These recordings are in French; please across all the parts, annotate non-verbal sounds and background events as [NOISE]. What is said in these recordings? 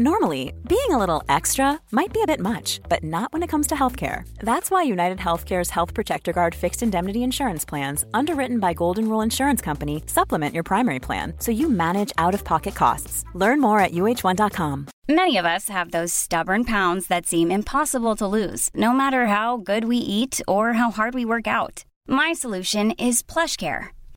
Normally, being a little extra might be a bit much, but not when it comes to healthcare. That's why United Healthcare's Health Protector Guard fixed indemnity insurance plans, underwritten by Golden Rule Insurance Company, supplement your primary plan so you manage out of pocket costs. Learn more at uh1.com. Many of us have those stubborn pounds that seem impossible to lose, no matter how good we eat or how hard we work out. My solution is PlushCare.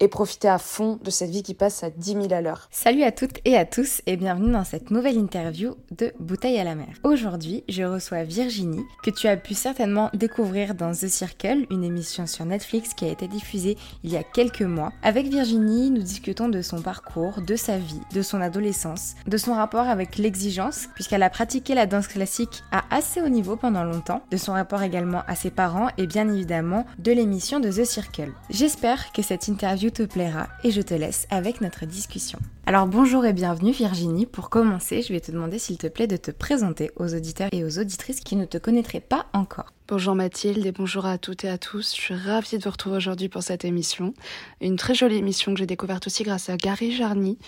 et profiter à fond de cette vie qui passe à 10 000 à l'heure. Salut à toutes et à tous et bienvenue dans cette nouvelle interview de Bouteille à la mer. Aujourd'hui, je reçois Virginie, que tu as pu certainement découvrir dans The Circle, une émission sur Netflix qui a été diffusée il y a quelques mois. Avec Virginie, nous discutons de son parcours, de sa vie, de son adolescence, de son rapport avec l'exigence, puisqu'elle a pratiqué la danse classique à assez haut niveau pendant longtemps, de son rapport également à ses parents et bien évidemment de l'émission de The Circle. J'espère que cette interview te plaira et je te laisse avec notre discussion. Alors bonjour et bienvenue Virginie. Pour commencer, je vais te demander s'il te plaît de te présenter aux auditeurs et aux auditrices qui ne te connaîtraient pas encore. Bonjour Mathilde et bonjour à toutes et à tous. Je suis ravie de vous retrouver aujourd'hui pour cette émission. Une très jolie émission que j'ai découverte aussi grâce à Gary Jarny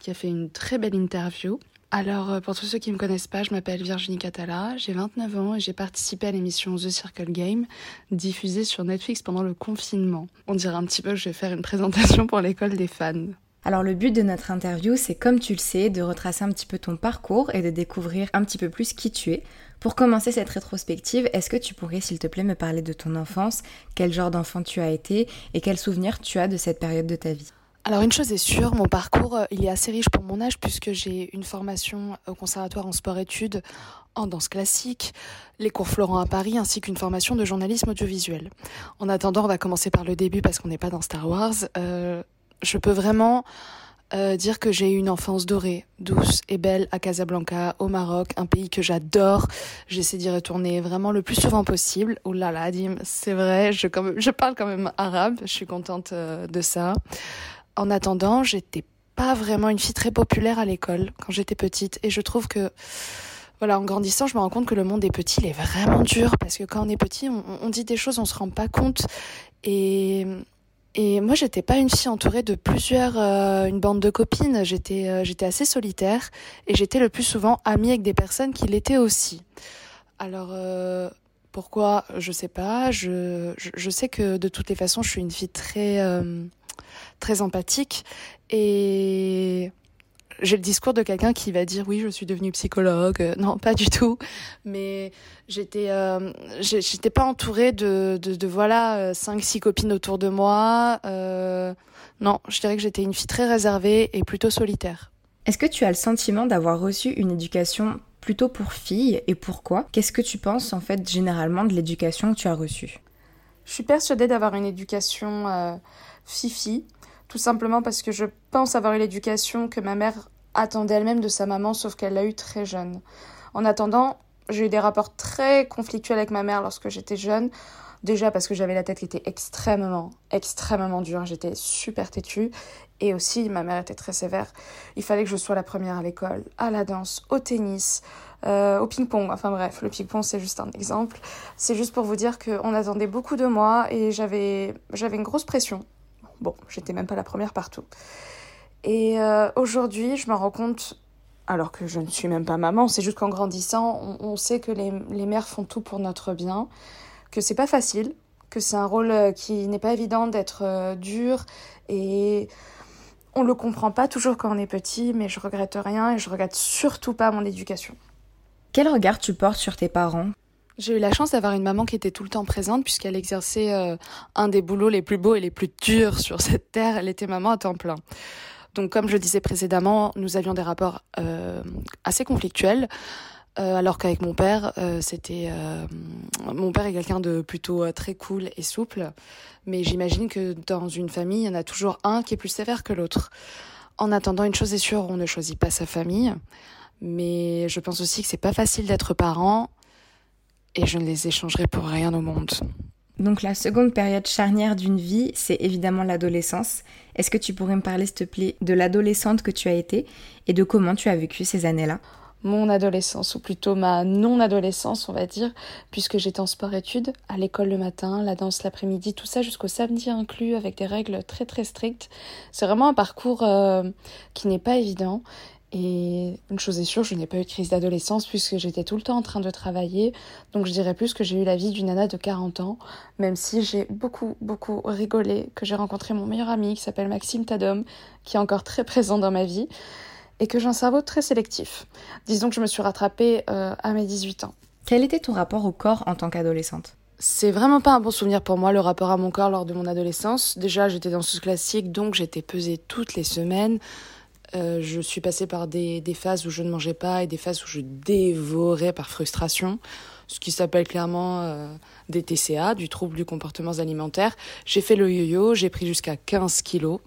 qui a fait une très belle interview. Alors, euh, pour tous ceux qui ne me connaissent pas, je m'appelle Virginie Catala, j'ai 29 ans et j'ai participé à l'émission The Circle Game, diffusée sur Netflix pendant le confinement. On dirait un petit peu que je vais faire une présentation pour l'école des fans. Alors le but de notre interview, c'est comme tu le sais, de retracer un petit peu ton parcours et de découvrir un petit peu plus qui tu es. Pour commencer cette rétrospective, est-ce que tu pourrais s'il te plaît me parler de ton enfance, quel genre d'enfant tu as été et quels souvenirs tu as de cette période de ta vie? Alors une chose est sûre, mon parcours, euh, il est assez riche pour mon âge puisque j'ai une formation au conservatoire en sport-études en danse classique, les cours Florent à Paris ainsi qu'une formation de journalisme audiovisuel. En attendant, on va commencer par le début parce qu'on n'est pas dans Star Wars. Euh, je peux vraiment euh, dire que j'ai eu une enfance dorée, douce et belle à Casablanca, au Maroc, un pays que j'adore. J'essaie d'y retourner vraiment le plus souvent possible. Oh là là, c'est vrai, je parle quand même arabe, je suis contente de ça en attendant, j'étais pas vraiment une fille très populaire à l'école quand j'étais petite. Et je trouve que, voilà, en grandissant, je me rends compte que le monde des petits, il est vraiment dur. Parce que quand on est petit, on, dit des choses, on se rend pas compte. Et, et moi, j'étais pas une fille entourée de plusieurs, euh, une bande de copines. J'étais, euh, j'étais assez solitaire. Et j'étais le plus souvent amie avec des personnes qui l'étaient aussi. Alors, euh, pourquoi? Je sais pas. Je, je, sais que de toutes les façons, je suis une fille très très empathique. Et j'ai le discours de quelqu'un qui va dire oui je suis devenue psychologue. Non pas du tout. Mais j'étais euh, j'étais pas entourée de, de, de voilà euh, cinq six copines autour de moi. Euh, non je dirais que j'étais une fille très réservée et plutôt solitaire. Est-ce que tu as le sentiment d'avoir reçu une éducation plutôt pour filles et pourquoi? Qu'est-ce que tu penses en fait généralement de l'éducation que tu as reçue? Je suis persuadée d'avoir une éducation euh, fifi tout simplement parce que je pense avoir eu l'éducation que ma mère attendait elle-même de sa maman, sauf qu'elle l'a eu très jeune. En attendant, j'ai eu des rapports très conflictuels avec ma mère lorsque j'étais jeune. Déjà parce que j'avais la tête qui était extrêmement, extrêmement dure. J'étais super têtue. Et aussi, ma mère était très sévère. Il fallait que je sois la première à l'école, à la danse, au tennis, euh, au ping-pong. Enfin bref, le ping-pong, c'est juste un exemple. C'est juste pour vous dire qu'on attendait beaucoup de moi et j'avais, j'avais une grosse pression. Bon, j'étais même pas la première partout. Et euh, aujourd'hui, je me rends compte, alors que je ne suis même pas maman, c'est juste qu'en grandissant, on, sait que les, les, mères font tout pour notre bien, que c'est pas facile, que c'est un rôle euh, qui n'est pas évident d'être dur et on le comprend pas toujours quand on est petit, mais je regrette rien et je regrette surtout pas mon éducation. Quel regard tu portes sur tes parents? J'ai eu la chance d'avoir une maman qui était tout le temps présente puisqu'elle exerçait euh, un des boulots les plus beaux et les plus durs sur cette terre. Elle était maman à temps plein. Donc comme je disais précédemment, nous avions des rapports euh, assez conflictuels. Euh, alors qu'avec mon père, c'était mon père est quelqu'un de plutôt très cool et souple, mais j'imagine que dans une famille, il y en a toujours un qui est plus sévère que l'autre. En attendant, une chose est sûre, on ne choisit pas sa famille, mais je pense aussi que c'est pas facile d'être parent et je ne les échangerai pour rien au monde. Donc la seconde période charnière d'une vie, c'est évidemment l'adolescence. Est-ce que tu pourrais me parler, s'il te plaît, de l'adolescente que tu as été et de comment tu as vécu ces années-là? Mon adolescence, ou plutôt ma non-adolescence, on va dire, puisque j'étais en sport-études, à l'école le matin, la danse l'après-midi, tout ça jusqu'au samedi inclus, avec des règles très très strictes. C'est vraiment un parcours euh, qui n'est pas évident. Et une chose est sûre, je n'ai pas eu de crise d'adolescence puisque j'étais tout le temps en train de travailler. Donc je dirais plus que j'ai eu la vie d'une nana de 40 ans, même si j'ai beaucoup, beaucoup rigolé, que j'ai rencontré mon meilleur ami qui s'appelle Maxime Tadom, qui est encore très présent dans ma vie et que j'ai un cerveau très sélectif. Disons que je me suis rattrapée euh, à mes 18 ans. Quel était ton rapport au corps en tant qu'adolescente? C'est vraiment pas un bon souvenir pour moi le rapport à mon corps lors de mon adolescence. Déjà, j'étais dans ce classique, donc j'étais pesée toutes les semaines. Euh, je suis passée par des, des, phases où je ne mangeais pas et des phases où je dévorais par frustration, ce qui s'appelle clairement euh, des TCA, du trouble du comportement alimentaire. J'ai fait le yo-yo, j'ai pris jusqu'à 15 kilos,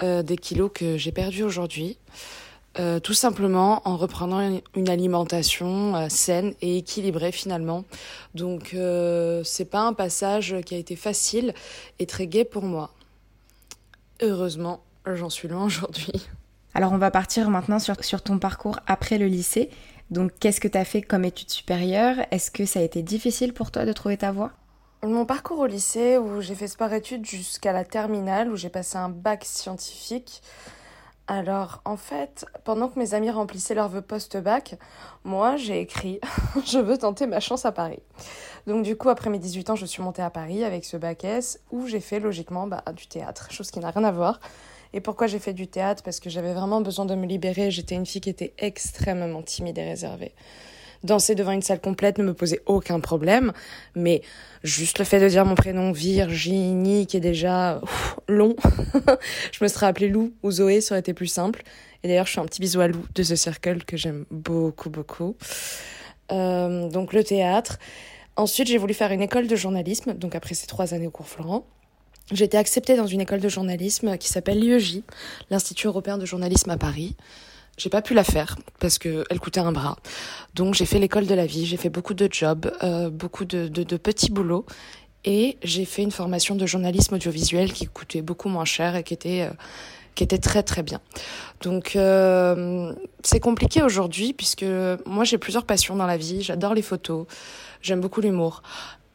des kilos que j'ai perdus aujourd'hui. Euh, tout simplement en reprenant une, alimentation euh, saine et équilibrée finalement. Donc euh, c'est pas un passage qui a été facile et très gai pour moi. Heureusement, j'en suis loin aujourd'hui. Alors on va partir maintenant sur, ton parcours après le lycée. Donc qu'est-ce que tu as fait comme études supérieures? Est-ce que ça a été difficile pour toi de trouver ta voie? Mon parcours au lycée, où j'ai fait sport études jusqu'à la terminale, où j'ai passé un bac scientifique, alors, en fait, pendant que mes amis remplissaient leur vœu post-bac, moi, j'ai écrit [LAUGHS] Je veux tenter ma chance à Paris. Donc, du coup, après mes 18 ans, je suis montée à Paris avec ce bac S où j'ai fait logiquement bah, du théâtre, chose qui n'a rien à voir. Et pourquoi j'ai fait du théâtre? Parce que j'avais vraiment besoin de me libérer. J'étais une fille qui était extrêmement timide et réservée. Danser devant une salle complète ne me posait aucun problème, mais juste le fait de dire mon prénom Virginie, qui est déjà long, [LAUGHS] je me serais appelée Lou ou Zoé, ça aurait été plus simple. Et d'ailleurs, je fais un petit bisou à Lou de ce Circle que j'aime beaucoup, beaucoup. Euh, donc le théâtre. Ensuite, j'ai voulu faire une école de journalisme, donc après ces trois années au cours Florent. J'ai été acceptée dans une école de journalisme qui s'appelle l'IEJ, l'Institut européen de journalisme à Paris. J'ai pas pu la faire parce que elle coûtait un bras. Donc j'ai fait l'école de la vie, j'ai fait beaucoup de jobs, euh, beaucoup de, de, petits boulots et j'ai fait une formation de journalisme audiovisuel qui coûtait beaucoup moins cher et qui était euh, qui était très très bien. Donc euh, c'est compliqué aujourd'hui puisque moi j'ai plusieurs passions dans la vie. J'adore les photos, j'aime beaucoup l'humour,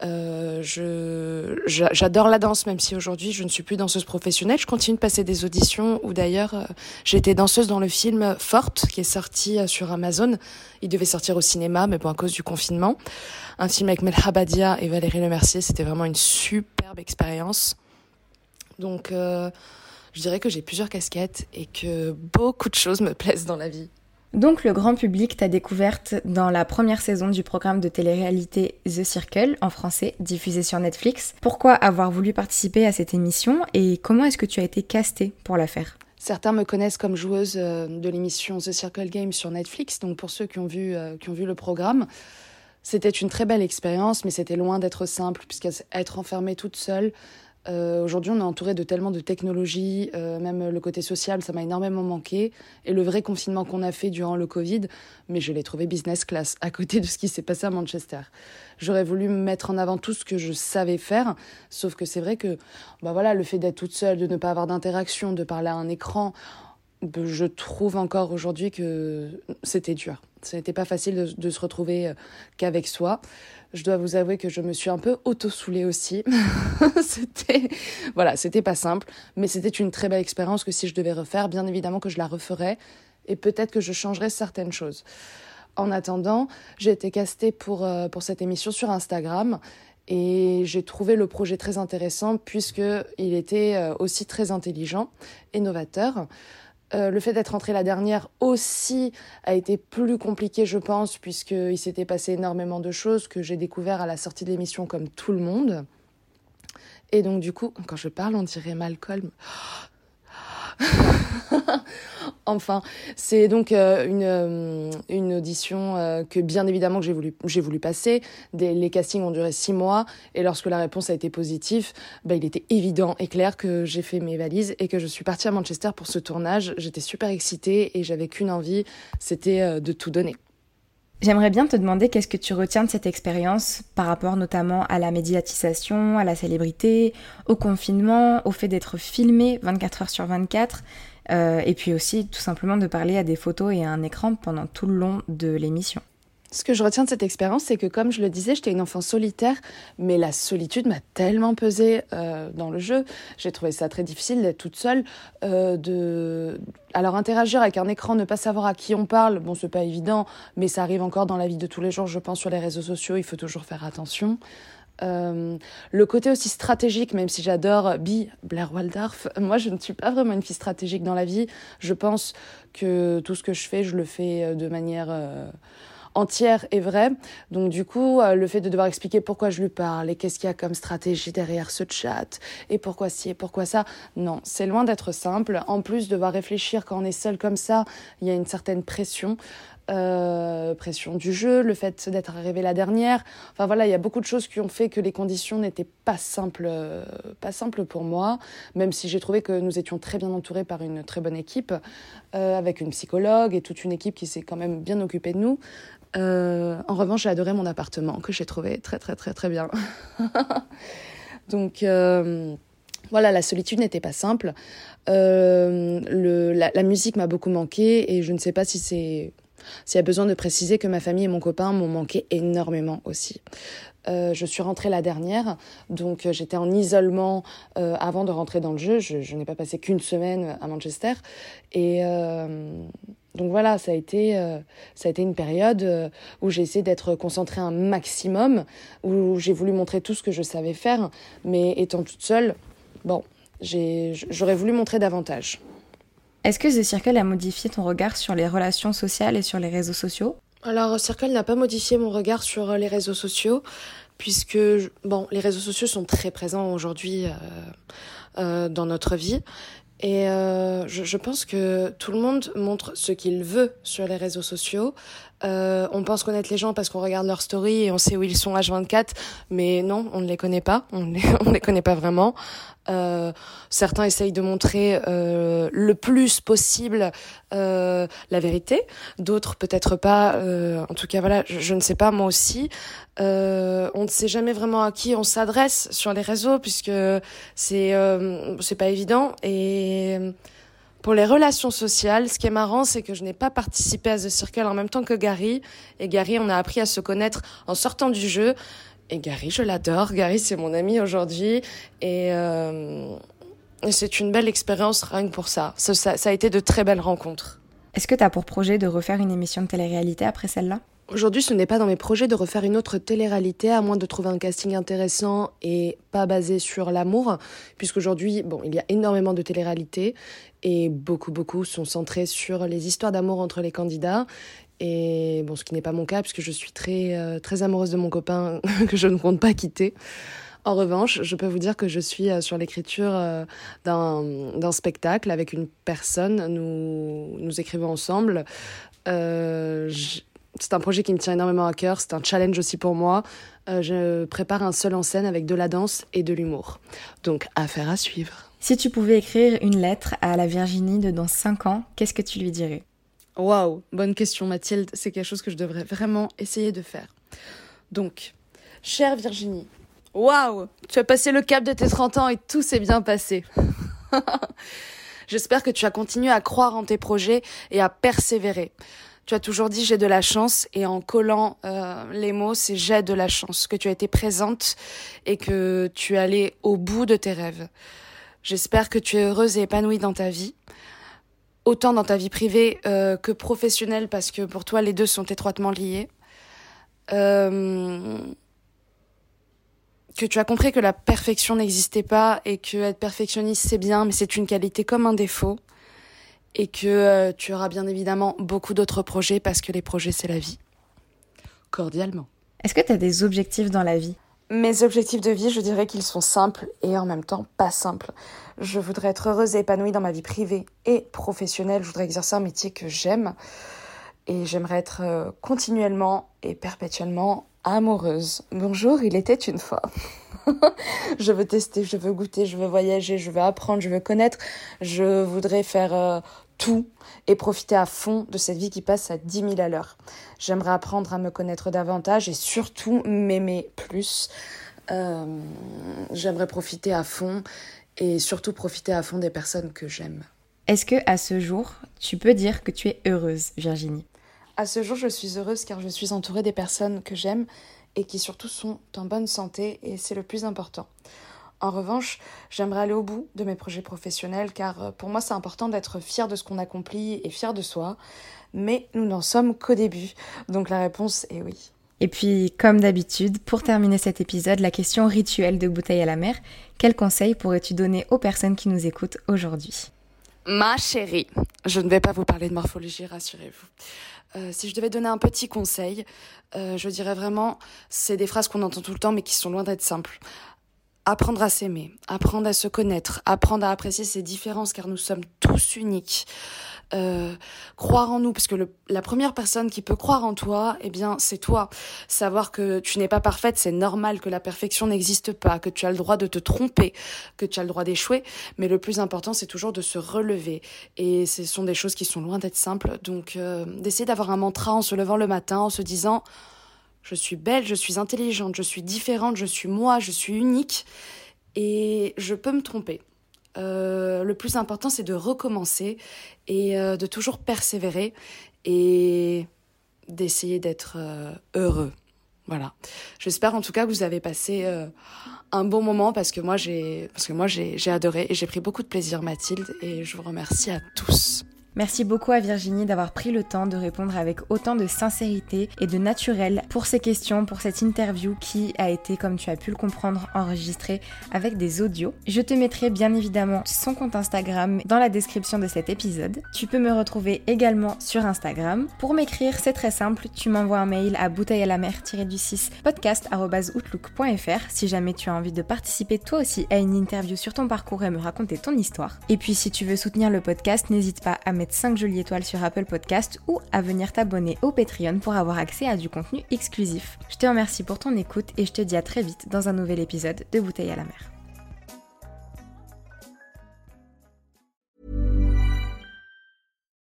euh, je j'adore la danse, même si aujourd'hui je ne suis plus danseuse professionnelle. Je continue de passer des auditions où d'ailleurs euh, j'étais danseuse dans le film Forte qui est sorti euh, sur Amazon. Il devait sortir au cinéma, mais bon à cause du confinement. Un film avec Melhabadia et Valérie Lemercier, c'était vraiment une superbe expérience. Donc euh, je dirais que j'ai plusieurs casquettes et que beaucoup de choses me plaisent dans la vie. Donc le grand public t'a découverte dans la première saison du programme de télé-réalité The Circle en français, diffusé sur Netflix. Pourquoi avoir voulu participer à cette émission et comment est-ce que tu as été castée pour la faire? Certains me connaissent comme joueuse euh, de l'émission The Circle Game sur Netflix, donc pour ceux qui ont vu, euh, qui ont vu le programme, c'était une très belle expérience, mais c'était loin d'être simple, puisqu'être enfermée toute seule, euh, aujourd'hui, on est entouré de tellement de technologies, euh, même le côté social, ça m'a énormément manqué. Et le vrai confinement qu'on a fait durant le Covid, mais je l'ai trouvé business class à côté de ce qui s'est passé à Manchester. J'aurais voulu mettre en avant tout ce que je savais faire, sauf que c'est vrai que, bah voilà, le fait d'être toute seule, de ne pas avoir d'interaction, de parler à un écran, je trouve encore aujourd'hui que c'était dur. Ce n'était pas facile de, se retrouver euh, qu'avec soi. Je dois vous avouer que je me suis un peu auto-soulée aussi. [LAUGHS] c'était, voilà, c'était pas simple, mais c'était une très belle expérience que si je devais refaire, bien évidemment que je la referais et peut-être que je changerais certaines choses. En attendant, j'ai été castée pour, euh, pour cette émission sur Instagram et j'ai trouvé le projet très intéressant puisqu'il était euh, aussi très intelligent et novateur. Euh, le fait d'être entrée la dernière aussi a été plus compliqué, je pense, puisqu'il s'était passé énormément de choses que j'ai découvert à la sortie de l'émission comme tout le monde. Et donc, du coup, quand je parle, on dirait Malcolm. [LAUGHS] enfin, c'est donc euh, une, euh, une audition euh, que bien évidemment que j'ai voulu, j'ai voulu passer. les castings ont duré six mois et lorsque la réponse a été positive, bah, il était évident et clair que j'ai fait mes valises et que je suis partie à Manchester pour ce tournage. J'étais super excitée et j'avais qu'une envie, c'était de tout donner. J'aimerais bien te demander qu'est-ce que tu retiens de cette expérience par rapport notamment à la médiatisation, à la célébrité, au confinement, au fait d'être filmé 24 heures sur 24, euh, et puis aussi tout simplement de parler à des photos et à un écran pendant tout le long de l'émission. Ce que je retiens de cette expérience, c'est que comme je le disais, j'étais une enfant solitaire, mais la solitude m'a tellement pesé euh, dans le jeu. J'ai trouvé ça très difficile d'être toute seule, euh, de alors interagir avec un écran, ne pas savoir à qui on parle, bon c'est pas évident, mais ça arrive encore dans la vie de tous les jours, je pense sur les réseaux sociaux, il faut toujours faire attention. Euh, le côté aussi stratégique, même si j'adore Bi, Blair Waldorf, [LAUGHS] moi je ne suis pas vraiment une fille stratégique dans la vie. Je pense que tout ce que je fais, je le fais de manière entière et vraie. Donc du coup, euh, le fait de devoir expliquer pourquoi je lui parle et qu'est-ce qu'il y a comme stratégie derrière ce chat et pourquoi ci et pourquoi ça, non, c'est loin d'être simple. En plus, devoir réfléchir quand on est seul comme ça, il y a une certaine pression. Euh, pression du jeu, le fait d'être arrivée la dernière. Enfin voilà, il y a beaucoup de choses qui ont fait que les conditions n'étaient pas simples, euh, pas simples pour moi, même si j'ai trouvé que nous étions très bien entourés par une très bonne équipe, avec une psychologue et toute une équipe qui s'est quand même bien occupée de nous. Euh, en revanche, j'ai adoré mon appartement que j'ai trouvé très très très très bien. [LAUGHS] Donc euh, voilà, la solitude n'était pas simple. Euh, la, musique m'a beaucoup manqué et je ne sais pas si c'est s'il y a besoin de préciser que ma famille et mon copain m'ont manqué énormément aussi. je suis rentrée la dernière, donc j'étais en isolement avant de rentrer dans le jeu. Je, je n'ai pas passé qu'une semaine à Manchester. Et, donc voilà, ça a été, euh, ça a été une période euh, où j'ai essayé d'être concentrée un maximum, où j'ai voulu montrer tout ce que je savais faire, mais étant toute seule, bon, j'aurais voulu montrer davantage. Est-ce que The Circle a modifié ton regard sur les relations sociales et sur les réseaux sociaux? Alors, Circle n'a pas modifié mon regard sur les réseaux sociaux, puisque bon, les réseaux sociaux sont très présents aujourd'hui euh, dans notre vie et euh, je, je, pense que tout le monde montre ce qu'il veut sur les réseaux sociaux. Euh, on pense connaître les gens parce qu'on regarde leur story et on sait où ils sont H24, mais non, on ne les connaît pas, on les, [LAUGHS] les connaît pas vraiment. Euh, certains essayent de montrer euh, le plus possible euh, la vérité, d'autres peut-être pas. Euh, en tout cas, voilà, je, je, ne sais pas moi aussi. Euh, on ne sait jamais vraiment à qui on s'adresse sur les réseaux puisque c'est c'est pas évident et pour les relations sociales, ce qui est marrant, c'est que je n'ai pas participé à The Circle en même temps que Gary. Et Gary, on a appris à se connaître en sortant du jeu. Et Gary, je l'adore. Gary, c'est mon ami aujourd'hui. Et, euh, c'est une belle expérience rien que pour ça. Ça, ça. a été de très belles rencontres. Est-ce que tu as pour projet de refaire une émission de télé-réalité après celle-là? Aujourd'hui, ce n'est pas dans mes projets de refaire une autre télé-réalité, à moins de trouver un casting intéressant et pas basé sur l'amour, puisqu'aujourd'hui, bon, il y a énormément de télé-réalités et beaucoup, beaucoup sont centrés sur les histoires d'amour entre les candidats. Et bon, ce qui n'est pas mon cas, puisque je suis très, euh, très amoureuse de mon copain [LAUGHS] que je ne compte pas quitter. En revanche, je peux vous dire que je suis euh, sur l'écriture euh, d'un spectacle avec une personne. Nous, nous écrivons ensemble. C'est un projet qui me tient énormément à cœur, c'est un challenge aussi pour moi. Euh, je prépare un seul en scène avec de la danse et de l'humour. Donc, affaire à suivre. Si tu pouvais écrire une lettre à la Virginie de dans 5 ans, qu'est-ce que tu lui dirais? Waouh, bonne question Mathilde, c'est quelque chose que je devrais vraiment essayer de faire. Donc, chère Virginie, waouh, tu as passé le cap de tes 30 ans et tout s'est bien passé. [LAUGHS] J'espère que tu as continué à croire en tes projets et à persévérer. Tu as toujours dit j'ai de la chance et en collant euh, les mots, c'est j'ai de la chance, que tu as été présente et que tu es allée au bout de tes rêves. J'espère que tu es heureuse et épanouie dans ta vie, autant dans ta vie privée euh, que professionnelle parce que pour toi les deux sont étroitement liés. Euh, que tu as compris que la perfection n'existait pas et que être perfectionniste c'est bien mais c'est une qualité comme un défaut et que euh, tu auras bien évidemment beaucoup d'autres projets parce que les projets c'est la vie. Cordialement. Est-ce que tu as des objectifs dans la vie? Mes objectifs de vie, je dirais qu'ils sont simples et en même temps pas simples. Je voudrais être heureuse et épanouie dans ma vie privée et professionnelle. Je voudrais exercer un métier que j'aime et j'aimerais être euh, continuellement et perpétuellement amoureuse. Bonjour, il était une fois. [LAUGHS] je veux tester, je veux goûter, je veux voyager, je veux apprendre, je veux connaître. Je voudrais faire euh, tout et profiter à fond de cette vie qui passe à 10 000 à l'heure. J'aimerais apprendre à me connaître davantage et surtout m'aimer plus. Euh, j'aimerais profiter à fond et surtout profiter à fond des personnes que j'aime. Est-ce que à ce jour, tu peux dire que tu es heureuse, Virginie? À ce jour, je suis heureuse car je suis entourée des personnes que j'aime et qui surtout sont en bonne santé et c'est le plus important. En revanche, j'aimerais aller au bout de mes projets professionnels car euh, pour moi c'est important d'être fier de ce qu'on accomplit et fier de soi, mais nous n'en sommes qu'au début. Donc la réponse est oui. Et puis, comme d'habitude, pour terminer cet épisode, la question rituelle de bouteille à la mer, quel conseil pourrais-tu donner aux personnes qui nous écoutent aujourd'hui? Ma chérie, je ne vais pas vous parler de morphologie, rassurez-vous. Euh, si je devais donner un petit conseil, euh, je dirais vraiment, c'est des phrases qu'on entend tout le temps mais qui sont loin d'être simples apprendre à s'aimer, apprendre à se connaître, apprendre à apprécier ses différences car nous sommes tous uniques. Euh, croire en nous parce que la première personne qui peut croire en toi, eh bien c'est toi. Savoir que tu n'es pas parfaite, c'est normal, que la perfection n'existe pas, que tu as le droit de te tromper, que tu as le droit d'échouer, mais le plus important c'est toujours de se relever et ce sont des choses qui sont loin d'être simples. Donc euh, d'essayer d'avoir un mantra en se levant le matin en se disant je suis belle, je suis intelligente, je suis différente, je suis moi, je suis unique et je peux me tromper. Euh, le plus important, c'est de recommencer et euh, de toujours persévérer et d'essayer d'être euh, heureux. Voilà. J'espère en tout cas que vous avez passé un bon moment parce que moi j'ai parce que moi j'ai adoré et j'ai pris beaucoup de plaisir Mathilde et je vous remercie à tous. Merci beaucoup à Virginie d'avoir pris le temps de répondre avec autant de sincérité et de naturel pour ces questions, pour cette interview qui a été, comme tu as pu le comprendre, enregistrée avec des audios. Je te mettrai bien évidemment son compte Instagram dans la description de cet épisode. Tu peux me retrouver également sur Instagram. Pour m'écrire, c'est très simple, tu m'envoies un mail à bouteille à la mer du 6 podcast.outlook.fr si jamais tu as envie de participer toi aussi à une interview sur ton parcours et me raconter ton histoire. Et puis si tu veux soutenir le podcast, n'hésite pas à mettre 5 jolies étoiles sur Apple Podcast ou à venir t'abonner au Patreon pour avoir accès à du contenu exclusif. Je te remercie pour ton écoute et je te dis à très vite dans un nouvel épisode de Bouteille à la mer.